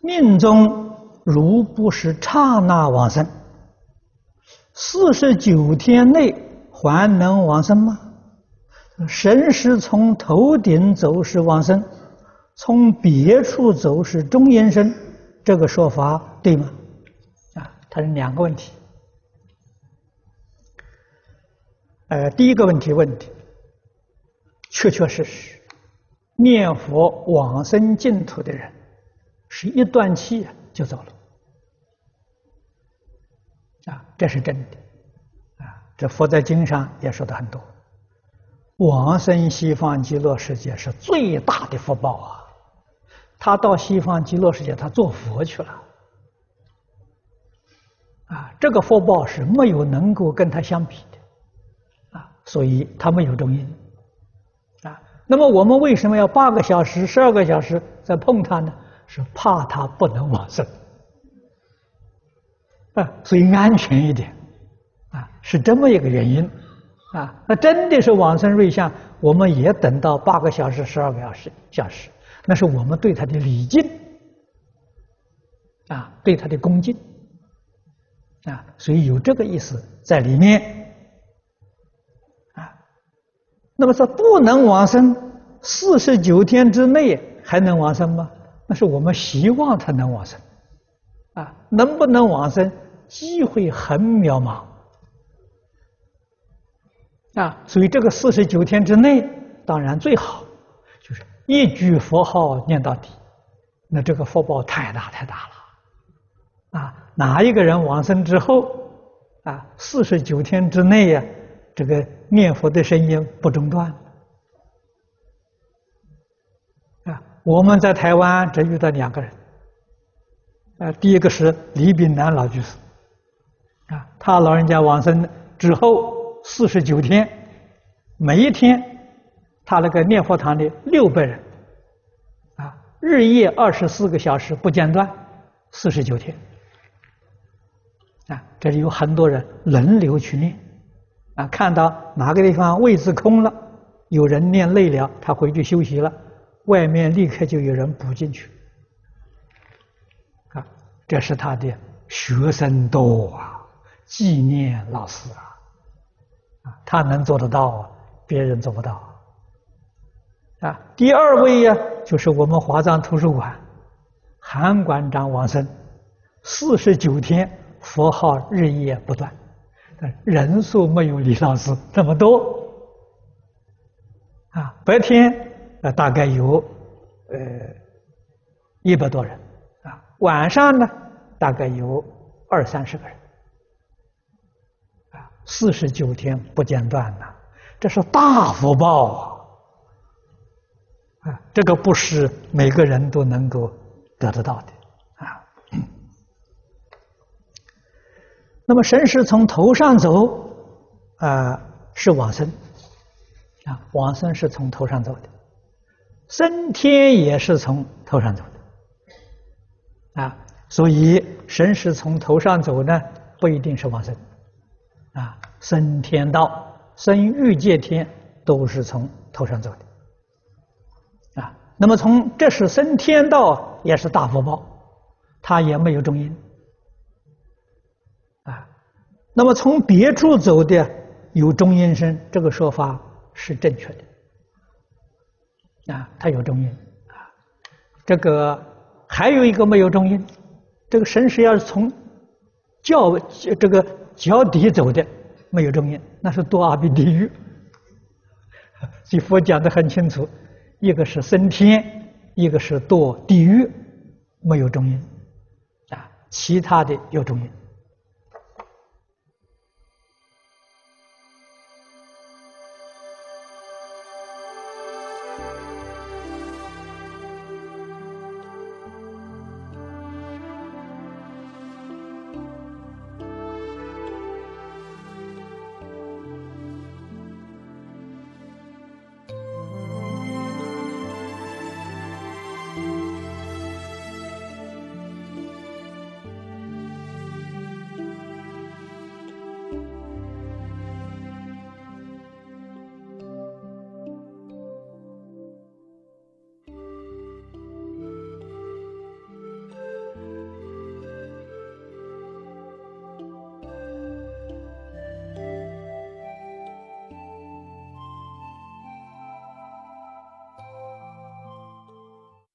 命中如不是刹那往生，四十九天内还能往生吗？神识从头顶走是往生，从别处走是中阴身，这个说法对吗？啊，它是两个问题。呃，第一个问题问题，确确实实，念佛往生净土的人，是一断气就走了，啊，这是真的，啊，这佛在经上也说的很多。往生西方极乐世界是最大的福报啊！他到西方极乐世界，他做佛去了，啊，这个福报是没有能够跟他相比的，啊，所以他没有中阴，啊，那么我们为什么要八个小时、十二个小时再碰他呢？是怕他不能往生，啊，所以安全一点，啊，是这么一个原因。啊，那真的是往生瑞相，我们也等到八个小时、十二个小时，小时，那是我们对他的礼敬，啊，对他的恭敬，啊，所以有这个意思在里面，啊，那么说不能往生，四十九天之内还能往生吗？那是我们希望他能往生，啊，能不能往生，机会很渺茫。啊，所以这个四十九天之内，当然最好，就是一句佛号念到底，那这个福报太大太大了，啊，哪一个人往生之后，啊，四十九天之内呀，这个念佛的声音不中断，啊，我们在台湾只遇到两个人，啊，第一个是李炳南老居士，啊，他老人家往生之后。四十九天，每一天，他那个念佛堂里六百人，啊，日夜二十四个小时不间断，四十九天，啊，这里有很多人轮流去念，啊，看到哪个地方位置空了，有人念累了，他回去休息了，外面立刻就有人补进去，啊，这是他的学生多啊，纪念老师啊。他能做得到，别人做不到。啊，第二位呀，就是我们华藏图书馆韩馆长王生，四十九天佛号日夜不断，人数没有李老师那么多。啊，白天啊大概有呃一百多人，啊，晚上呢大概有二三十个人啊。四十九天不间断呐，这是大福报啊！啊，这个不是每个人都能够得得到的啊。那么神识从头上走啊，是往生啊，往生是从头上走的，升天也是从头上走的。啊，所以神是从头上走呢，不一定是往生。啊，升天道、升欲界天都是从头上走的，啊，那么从这是升天道也是大福报，它也没有中阴，啊，那么从别处走的有中阴身，这个说法是正确的，啊，他有中阴，啊，这个还有一个没有中阴，这个神识要是从脚这个。脚底走的没有中阴，那是堕阿鼻地狱。所以佛讲的很清楚，一个是升天，一个是堕地狱，没有中阴啊，其他的有中阴。